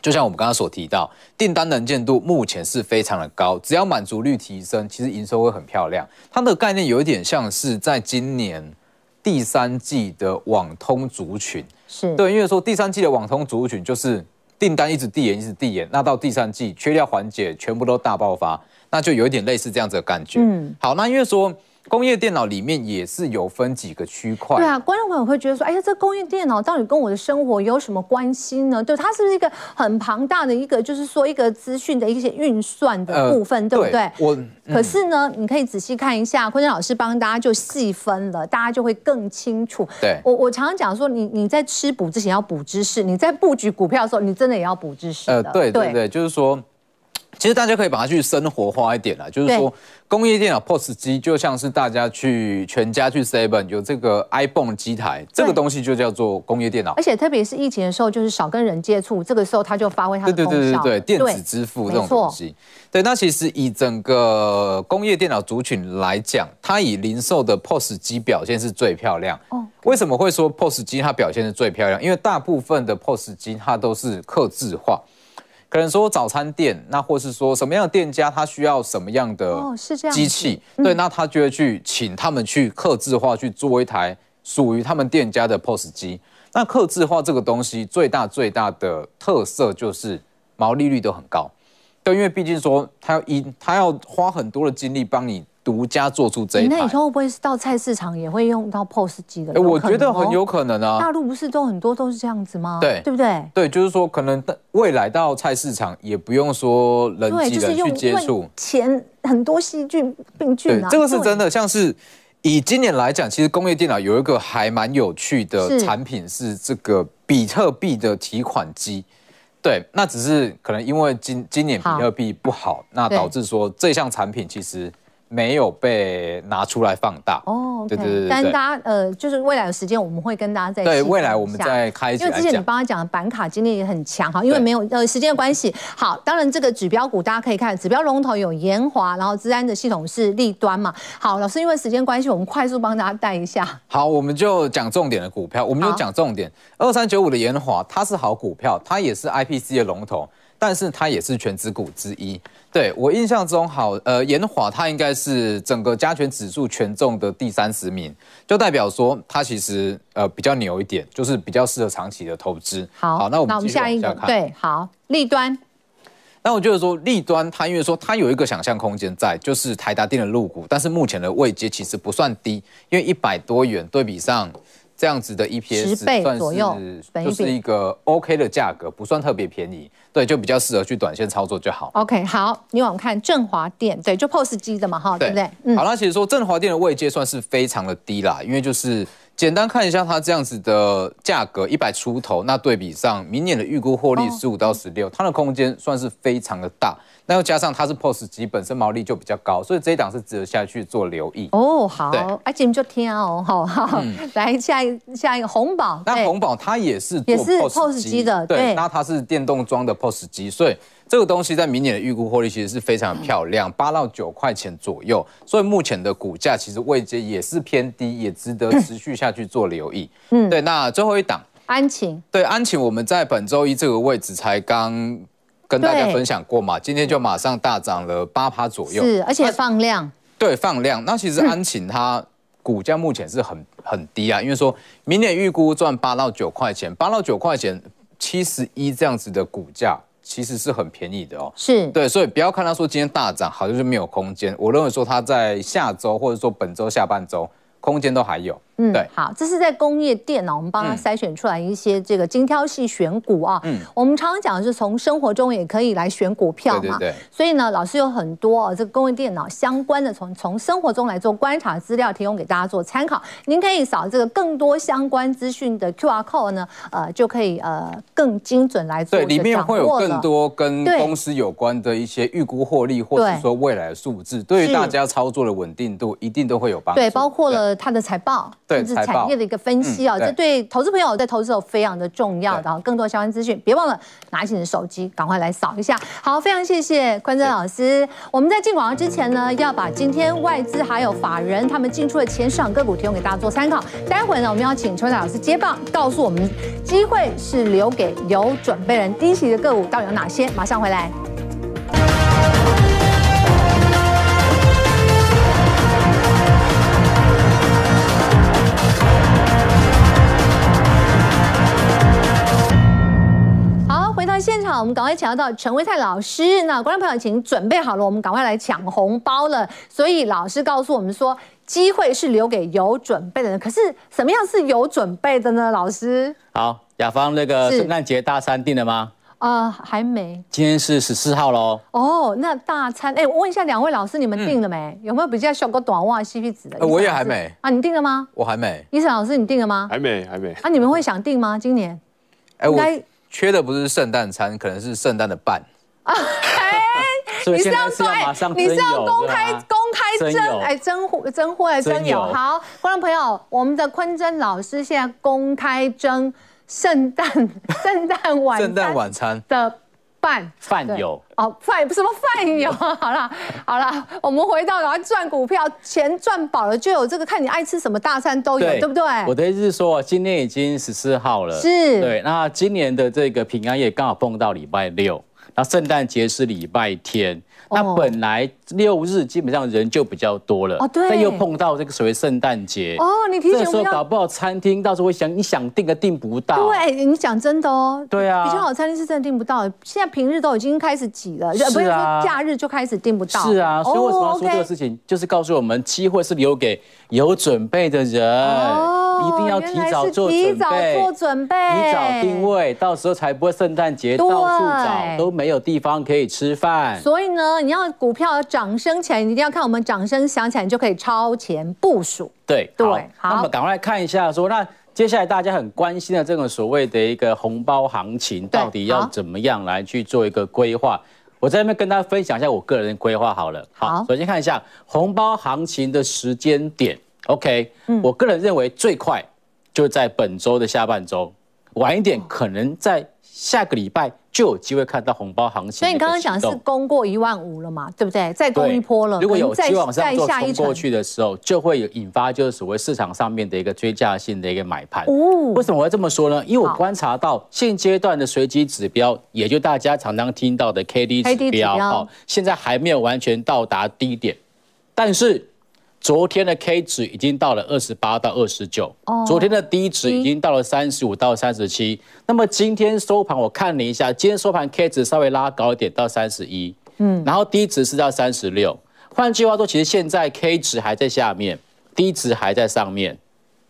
就像我们刚刚所提到，订单能见度目前是非常的高，只要满足率提升，其实营收会很漂亮。它的概念有一点像是在今年第三季的网通族群，是对，因为说第三季的网通族群就是订单一直递延，一直递延，那到第三季缺料缓解，全部都大爆发，那就有一点类似这样子的感觉。嗯，好，那因为说。工业电脑里面也是有分几个区块。对啊，观众朋友会觉得说，哎呀，这工业电脑到底跟我的生活有什么关系呢？对，它是不是一个很庞大的一个，就是说一个资讯的一些运算的部分，呃、对不对？我、嗯、可是呢，你可以仔细看一下，坤正老师帮大家就细分了，大家就会更清楚。对，我我常常讲说，你你在吃补之前要补知识，你在布局股票的时候，你真的也要补知识。呃，对对对，对就是说。其实大家可以把它去生活化一点啦，就是说工业电脑 POS 机就像是大家去全家去 Seven 有这个 iPhone 机台，这个东西就叫做工业电脑。而且特别是疫情的时候，就是少跟人接触，这个时候它就发挥它的功效。对对对对对，电子支付这种东西。对，那其实以整个工业电脑族群来讲，它以零售的 POS 机表现是最漂亮。哦，为什么会说 POS 机它表现是最漂亮？因为大部分的 POS 机它都是刻字化。可能说早餐店，那或是说什么样的店家，他需要什么样的机器，对，那他就会去请他们去刻字化去做一台属于他们店家的 POS 机。那刻字化这个东西最大最大的特色就是毛利率都很高，对，因为毕竟说他要一他要花很多的精力帮你。独家做出这一台，那以后会不会是到菜市场也会用到 POS 机的？我觉得很有可能啊。大陆不是都很多都是这样子吗？对，对不对？对，就是说可能未来到菜市场也不用说人挤人去接触，钱很多细菌病菌啊。这个是真的，像是以今年来讲，其实工业电脑有一个还蛮有趣的产品是这个比特币的提款机。对，那只是可能因为今今年比特币不好，那导致说这项产品其实。没有被拿出来放大哦，对对对，但大家呃，就是未来的时间我们会跟大家再对未来我们再开，因为之前你帮他讲的板卡经历也很强哈，因为没有呃时间的关系。好，当然这个指标股大家可以看，指标龙头有延华，然后资安的系统是立端嘛。好，老师因为时间关系，我们快速帮大家带一下。好，我们就讲重点的股票，我们就讲重点。二三九五的延华，它是好股票，它也是 IPC 的龙头。但是它也是权值股之一，对，我印象中好，呃，延华它应该是整个加权指数权重的第三十名，就代表说它其实呃比较牛一点，就是比较适合长期的投资。好，好，那我们，那我们下一个对，好，立端。那我觉得说立端它因为说它有一个想象空间在，就是台达电的入股，但是目前的位阶其实不算低，因为一百多元对比上。这样子的 EPS 十倍左右，就是一个 OK 的价格，不算特别便宜，对，就比较适合去短线操作就好。OK，好，你往看振华电，对，就 POS 机的嘛，哈，对不对？嗯，好，那其实说振华电的位阶算是非常的低啦，因为就是简单看一下它这样子的价格一百出头，那对比上明年的预估获利十五到十六，它的空间算是非常的大。那又加上它是 POS 机，本身毛利就比较高，所以这一档是值得下去做留意。哦，<laughs> 好，阿金就听哦，好好，嗯、来下一下一个红宝，那红宝它也是也是 POS 机的，对，对那它是电动装的 POS 机，所以这个东西在明年的预估获利其实是非常漂亮，八到九块钱左右，所以目前的股价其实位阶也是偏低，也值得持续下去做留意。嗯，对，那最后一档。安晴，对安晴，我们在本周一这个位置才刚。跟大家分享过嘛，今天就马上大涨了八趴左右，是，而且放量，对，放量。那其实安晴它股价目前是很很低啊，因为说明年预估赚八到九块钱，八到九块钱七十一这样子的股价，其实是很便宜的哦。是对，所以不要看它说今天大涨，好像就没有空间。我认为说它在下周或者说本周下半周。空间都还有，嗯，对，好，这是在工业电脑，我们帮他筛选出来一些这个精挑细选股啊，嗯，我们常常讲的是从生活中也可以来选股票嘛，对对对，所以呢，老师有很多啊，这个工业电脑相关的，从从生活中来做观察资料，提供给大家做参考。您可以扫这个更多相关资讯的 QR code 呢，呃，就可以呃更精准来做。对，里面会有更多跟公司有关的一些预估获利，或者说未来的数字，对于大家操作的稳定度一定都会有帮助。对，包括了。它的财报，甚至产业的一个分析啊，这对投资朋友在投资有非常的重要的。更多相关资讯，别忘了拿起你的手机，赶快来扫一下。好，非常谢谢坤真老师。我们在进广告之前呢，要把今天外资还有法人他们进出的前市场个股提供给大家做参考。待会呢，我们要请邱老师接棒，告诉我们机会是留给有准备人。低息的个股到底有哪些？马上回来。现场，我们赶快请到陈威泰老师。那观众朋友，请准备好了，我们赶快来抢红包了。所以老师告诉我们说，机会是留给有准备的人。可是什么样是有准备的呢？老师，好，雅芳，那个圣诞节大餐定了吗？啊、呃，还没。今天是十四号喽。哦，那大餐，哎，我问一下两位老师，你们定了没？嗯、有没有比较小个短袜 CP 值的？呃、我也还没。啊，你定了吗？我还没。医生老师，你定了吗？还没，还没。啊，你们会想订吗？今年？哎，我。缺的不是圣诞餐，可能是圣诞的伴啊！<laughs> <laughs> 你是要对，你是要公开公开征哎征货征货来征友？好，观众朋友，我们的坤真老师现在公开征圣诞圣诞晚圣诞晚餐的。饭饭友哦，饭什么饭友？<laughs> 好了好了，我们回到然后赚股票，钱赚饱了就有这个，看你爱吃什么大餐都有，对，对不对？我的意思是说，今天已经十四号了，是对。那今年的这个平安夜刚好碰到礼拜六，那圣诞节是礼拜天。那本来六日基本上人就比较多了，哦，对，但又碰到这个所谓圣诞节，哦，你提醒我，这时候搞不好餐厅到时候会想，你想订都订不到。对，你讲真的哦，对啊，比较好餐厅是真的订不到，现在平日都已经开始挤了，不是说假日就开始订不到。是啊，所以为什么要说这个事情，就是告诉我们机会是留给有准备的人。哦一定要提早做准备，提早做准备，提早定位，到时候才不会圣诞节到处找都没有地方可以吃饭。所以呢，你要股票涨升起来，你一定要看我们掌声响起来，你就可以超前部署。对对，好，那么赶快来看一下说，说那接下来大家很关心的这个所谓的一个红包行情，到底要怎么样来去做一个规划？我在那边跟大家分享一下我个人的规划好了。好，首先看一下红包行情的时间点。OK，嗯，我个人认为最快就在本周的下半周，晚一点可能在下个礼拜就有机会看到红包行情。所以你刚刚讲是攻过一万五了嘛，对不对？再攻一波了，如果有机会往上做冲过去的时候，就会有引发就是所谓市场上面的一个追价性的一个买盘。哦，为什么我要这么说呢？因为我观察到现阶段的随机指标，也就大家常常听到的 KD 指标，哦，现在还没有完全到达低点，但是。昨天的 K 值已经到了二十八到二十九，昨天的低值已经到了三十五到三十七。那么今天收盘我看了一下，今天收盘 K 值稍微拉高一点到三十一，嗯，然后低值是到三十六。换句话说，其实现在 K 值还在下面，低值还在上面。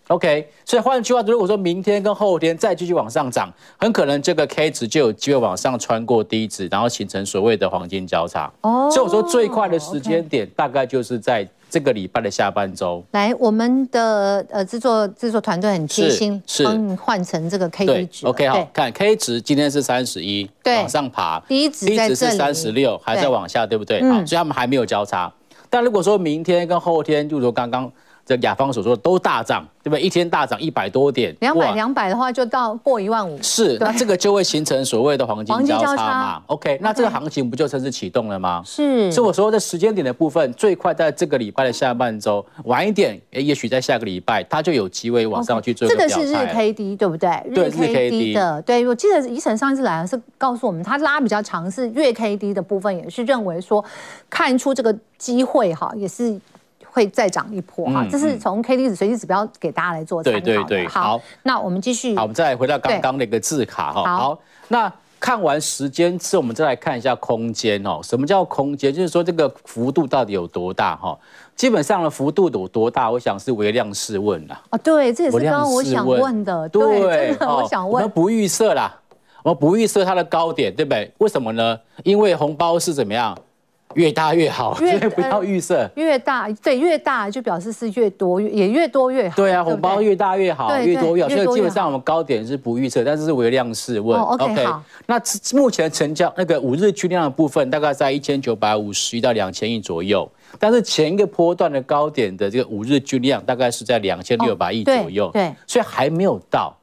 OK，所以换句话说，如果说明天跟后天再继续往上涨，很可能这个 K 值就有机会往上穿过低值，然后形成所谓的黄金交叉。哦，所以我说最快的时间点大概就是在。这个礼拜的下半周。来，我们的呃制作制作团队很贴心，是帮你换成这个 K 值。OK，好，看 K 值今天是三十一，往上爬。第一值是三十六，还在往下，对不对？好，所以他们还没有交叉。但如果说明天跟后天，就如刚刚。这雅芳所说的都大涨，对不对？一天大涨一百多点，两百两百的话就到过一万五。是，那这个就会形成所谓的黄金交叉嘛？OK，那这个行情不就正式启动了吗？是。所以我说的时间点的部分，最快在这个礼拜的下半周，晚一点，哎，也许在下个礼拜，它就有机会往上去做。这个是日 K D 对不对？对，日 K D 的。对，我记得宜晨上一次来是告诉我们，他拉比较长是月 K D 的部分，也是认为说看出这个机会哈，也是。会再涨一波哈，这是从 K D 指随机指标给大家来做参考的。对对对，好，那我们继续。好，我们再回到刚刚那个字卡哈。好，那看完时间之后，我们再来看一下空间哦。什么叫空间？就是说这个幅度到底有多大哈？基本上的幅度有多大？我想是微量试问啦。哦，对，这也是刚刚我想问的。对，我想问。我们不预设啦，我们不预设它的高点，对不对？为什么呢？因为红包是怎么样？越大越好，所以不要预设。越大，对，越大就表示是越多，也越多越好。对啊，红包越大越好，越多越好。所以基本上我们高点是不预测，但是是微量试问。OK，那目前成交那个五日均量的部分大概在一千九百五十亿到两千亿左右，但是前一个波段的高点的这个五日均量大概是在两千六百亿左右，对，所以还没有到。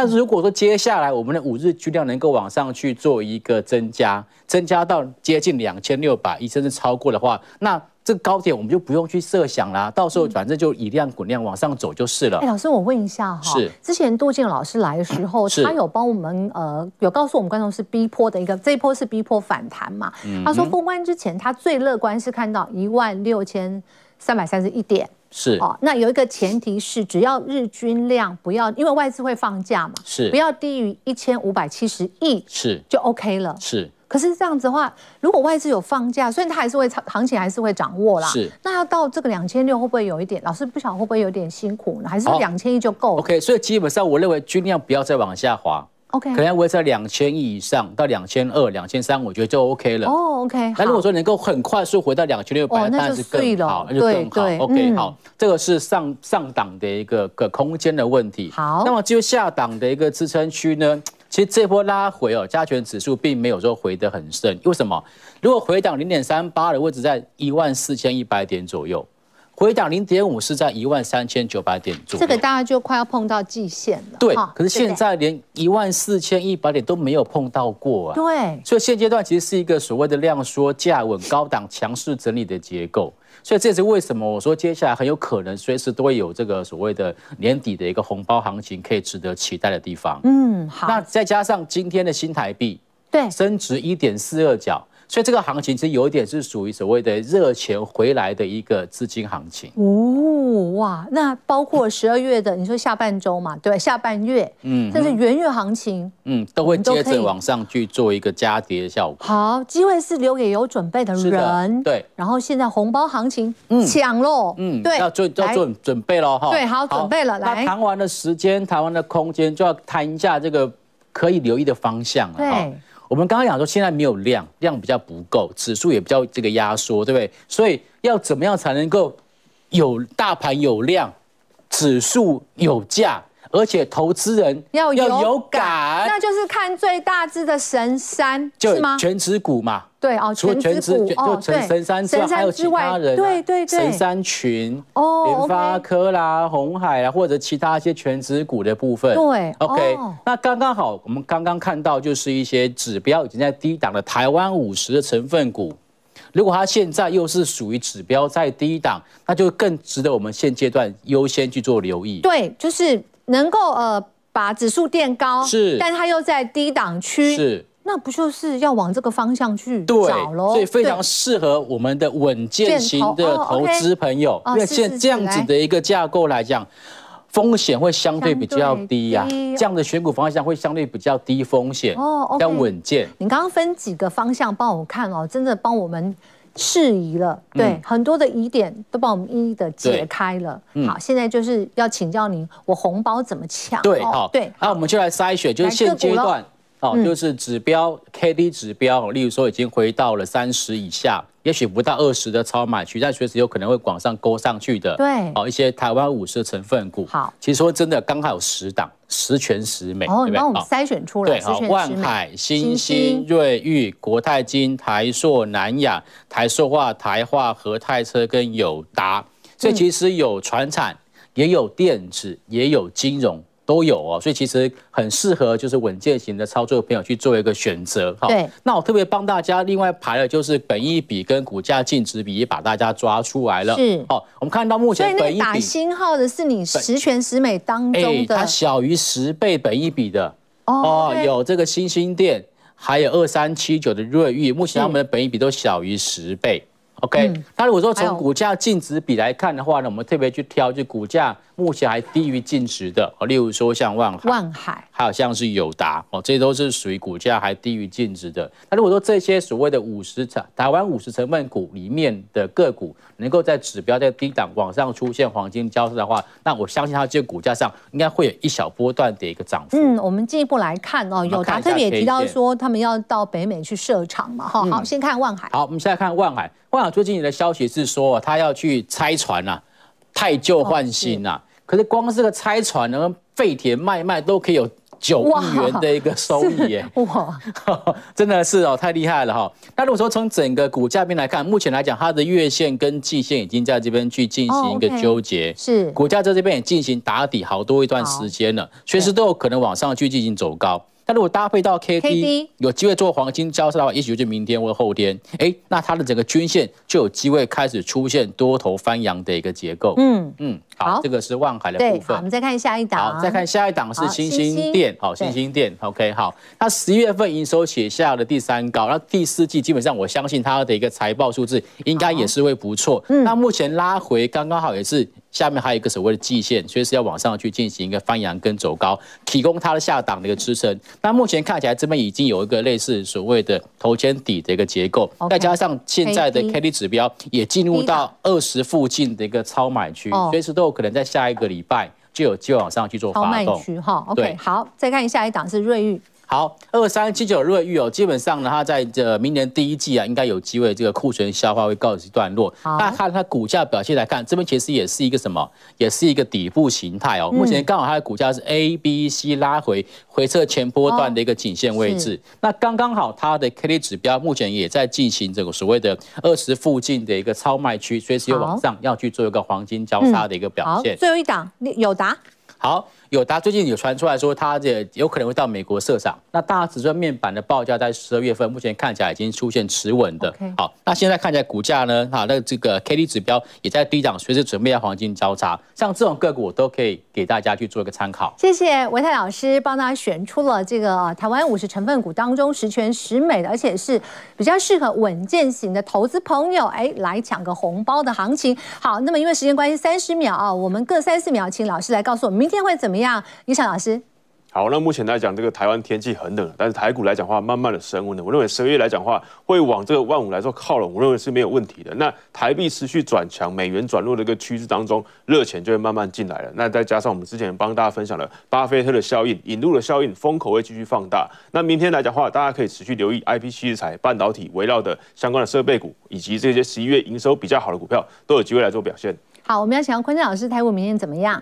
但是如果说接下来我们的五日均量能够往上去做一个增加，增加到接近两千六百亿甚至超过的话，那这个高点我们就不用去设想啦，到时候反正就以量滚量往上走就是了。哎，老师，我问一下哈，是之前杜静老师来的时候，他有帮我们呃有告诉我们观众是逼波的一个这一波是逼波反弹嘛？嗯他说封关之前他最乐观是看到一万六千三百三十一点。是哦，那有一个前提是，只要日均量不要，因为外资会放假嘛，是不要低于一千五百七十亿，是就 OK 了。是，可是这样子的话，如果外资有放假，所以它还是会行情还是会掌握啦。是，那要到这个两千六会不会有一点？老师不晓得会不会有点辛苦呢？还是两千亿就够了？OK，所以基本上我认为均量不要再往下滑。OK，可能维持在两千亿以上到两千二、两千三，我觉得就 OK 了。哦、oh,，OK。那如果说能够很快速回到两千六百，当然是更好，那就更好。OK，好，这个是上上档的一个个空间的问题。好，那么就下档的一个支撑区呢？其实这波拉回哦，加权指数并没有说回得很深。为什么？如果回档零点三八的位置在一万四千一百点左右。回档零点五是在一万三千九百点左右，这个大概就快要碰到季线了。对，可是现在连一万四千一百点都没有碰到过啊。对，所以现阶段其实是一个所谓的量缩价稳、高档强势整理的结构。所以这是为什么我说接下来很有可能随时都会有这个所谓的年底的一个红包行情可以值得期待的地方。嗯，好。那再加上今天的新台币对升值一点四二角。所以这个行情其实有一点是属于所谓的热钱回来的一个资金行情。哦，哇，那包括十二月的你说下半周嘛，对，下半月，嗯，这是元月行情，嗯，都会接着往上去做一个加跌的效果。好，机会是留给有准备的人，对。然后现在红包行情抢喽，嗯，对，要做要做准备喽，哈，对，好，准备了，来。谈完的时间，谈完的空间，就要谈一下这个可以留意的方向了，对。我们刚刚讲说，现在没有量，量比较不够，指数也比较这个压缩，对不对？所以要怎么样才能够有大盘有量，指数有价？而且投资人要有感，有感那就是看最大只的神山，是吗？全职股嘛，对哦，除了全职股哦，对，神山之外还有其他人，对对对，神山群哦，联发科啦、红海啦，或者其他一些全职股的部分，对，OK，那刚刚好，我们刚刚看到就是一些指标已经在低档的台湾五十的成分股，如果它现在又是属于指标在低档，那就更值得我们现阶段优先去做留意。对，就是。能够呃把指数垫高，是，但它又在低档区，是，那不就是要往这个方向去找喽？所以非常适合我们的稳健型的投资朋友，因为现这样子的一个架构来讲，风险会相对比较低呀，这样的选股方向会相对比较低风险，哦，比较稳健。你刚刚分几个方向帮我看哦，真的帮我们。适宜了，对，嗯、很多的疑点都帮我们一一的解开了。嗯、好，现在就是要请教您，我红包怎么抢？对，好，对，那我们就来筛选，就是现阶段哦，就是指标 K D 指标，例如说已经回到了三十以下，也许不到二十的超买区，但随时有可能会往上勾上去的。对，哦，一些台湾五十的成分股。好，其实说真的，刚好有十档，十全十美。哦，你帮我们筛选出来。对，好，万海、新兴、瑞昱、国泰金、台硕、南亚、台塑化、台化、和泰车跟友达。这其实有船产，也有电子，也有金融。都有哦，所以其实很适合就是稳健型的操作的朋友去做一个选择哈。对，那我特别帮大家另外排了就是本益比跟股价净值比，也把大家抓出来了。是，哦，我们看到目前本益比打星号的是你十全十美当中的，它小于十倍本益比的哦，有这个星星店，还有二三七九的瑞昱，目前他们的本益比都小于十倍。OK，那如果说从股价净值比来看的话呢，我们特别去挑就股价。目前还低于净值的哦，例如说像万海、万海，还有像是友达哦，这些都是属于股价还低于净值的。那如果说这些所谓的五十成台湾五十成分股里面的个股，能够在指标在低档往上出现黄金交叉的话，那我相信它这个股价上应该会有一小波段的一个涨幅。嗯，我们进一步来看哦，友达特别也提到说他们要到北美去设厂嘛，哈、嗯。好，先看万海。好，我们现在看万海。万海最近的消息是说，他要去拆船啊，太旧换新啊。哦可是光是这个拆船呢，废铁卖卖都可以有九亿元的一个收益耶！哇，<laughs> 真的是哦，太厉害了哈。那如果说从整个股价边来看，目前来讲，它的月线跟季线已经在这边去进行一个纠结，是股价在这边也进行打底好多一段时间了，随时都有可能往上去进行走高。那如果搭配到 K D 有机会做黄金交叉的话，也许就明天或后天，哎，那它的整个均线就有机会开始出现多头翻扬的一个结构。嗯。嗯，好，这个是万海的部分。我们再看下一档。好，再看下一档是星星店。好，星星店。OK，好，那十一月份营收写下了第三高，那第四季基本上我相信它的一个财报数字应该也是会不错。那目前拉回刚刚好也是。下面还有一个所谓的季线，随时要往上去进行一个翻扬跟走高，提供它的下档的一个支撑。那目前看起来这边已经有一个类似所谓的头肩底的一个结构，okay, 再加上现在的 K D 指标也进入到二十附近的一个超买区，随时都有可能在下一个礼拜就有机会往上去做发动。超买区哈，OK，好，再看下一档是瑞昱。好，二三七九瑞玉哦，基本上呢，它在这明年第一季啊，应该有机会这个库存消化会告一段落。好，那看它股价表现来看，这边其实也是一个什么？也是一个底部形态哦。目前刚好它的股价是 A、B、C 拉回回撤前波段的一个颈线位置。那刚刚好它的 K D 指标目前也在进行这个所谓的二十附近的一个超卖区，随时有往上要去做一个黄金交叉的一个表现。最后一档有答。好。友达最近有传出来说，他也有可能会到美国设厂。那大尺寸面板的报价在十二月份，目前看起来已经出现持稳的。好，那现在看起来股价呢，哈，那这个 K D 指标也在低档，随时准备要黄金交叉。像这种个股，我都可以给大家去做一个参考。谢谢维泰老师帮大家选出了这个台湾五十成分股当中十全十美的，而且是比较适合稳健型的投资朋友，哎，来抢个红包的行情。好，那么因为时间关系，三十秒啊，我们各三四秒，请老师来告诉我们明天会怎么样。样，贻程老师。好，那目前来讲，这个台湾天气很冷，但是台股来讲的话，慢慢的升温的。我认为十二月来讲的话，会往这个万五来做靠拢，我认为是没有问题的。那台币持续转强，美元转弱的一个趋势当中，热钱就会慢慢进来了。那再加上我们之前帮大家分享了巴菲特的效应，引入的效应，风口会继续放大。那明天来讲的话，大家可以持续留意 IP 矽智财半导体围绕的相关的设备股，以及这些十一月营收比较好的股票，都有机会来做表现。好，我们要请坤正老师，台股明天怎么样？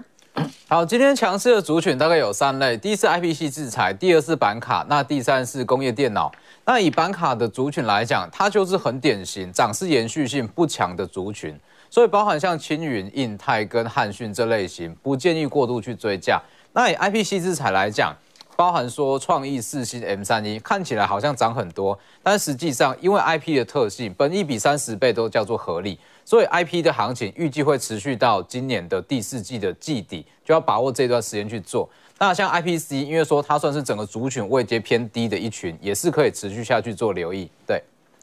好，今天强势的族群大概有三类，第一是 IP 矽智财，第二是板卡，那第三是工业电脑。那以板卡的族群来讲，它就是很典型涨势延续性不强的族群，所以包含像青云、印泰跟汉讯这类型，不建议过度去追价。那以 IP 矽智财来讲，包含说创意、四星、M 三一，看起来好像涨很多，但实际上因为 IP 的特性，本一比三十倍都叫做合理。所以 IP 的行情预计会持续到今年的第四季的季底，就要把握这段时间去做。那像 IPC，因为说它算是整个族群位阶偏低的一群，也是可以持续下去做留意。对，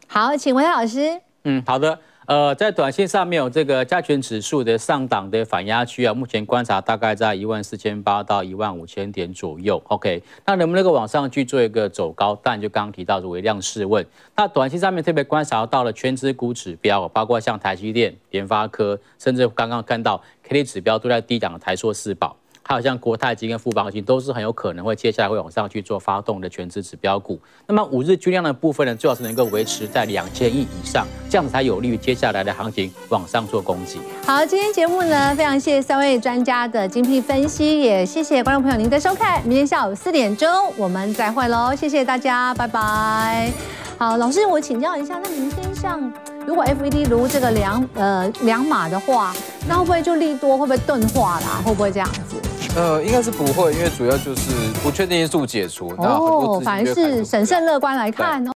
好，请文老师。嗯，好的。呃，在短线上面有这个加权指数的上档的反压区啊，目前观察大概在一万四千八到一万五千点左右。OK，那能不能够往上去做一个走高？但就刚刚提到的微量试问。那短线上面特别观察到了权值股指标，包括像台积电、联发科，甚至刚刚看到 K D 指标都在低档的台硕四宝。还有像国泰金跟富邦金，都是很有可能会接下来会往上去做发动的全值指标股。那么五日均量的部分呢，最好是能够维持在两千亿以上，这样子才有利于接下来的行情往上做攻击。好，今天节目呢，非常谢谢三位专家的精辟分析，也谢谢观众朋友您的收看。明天下午四点钟我们再会喽，谢谢大家，拜拜。好，老师，我请教一下，那明天像如果 FED 如这个两呃两码的话，那会不会就利多会不会钝化啦？会不会这样子？呃，应该是不会，因为主要就是不确定因素解除，哦，反而是审慎乐观来看哦。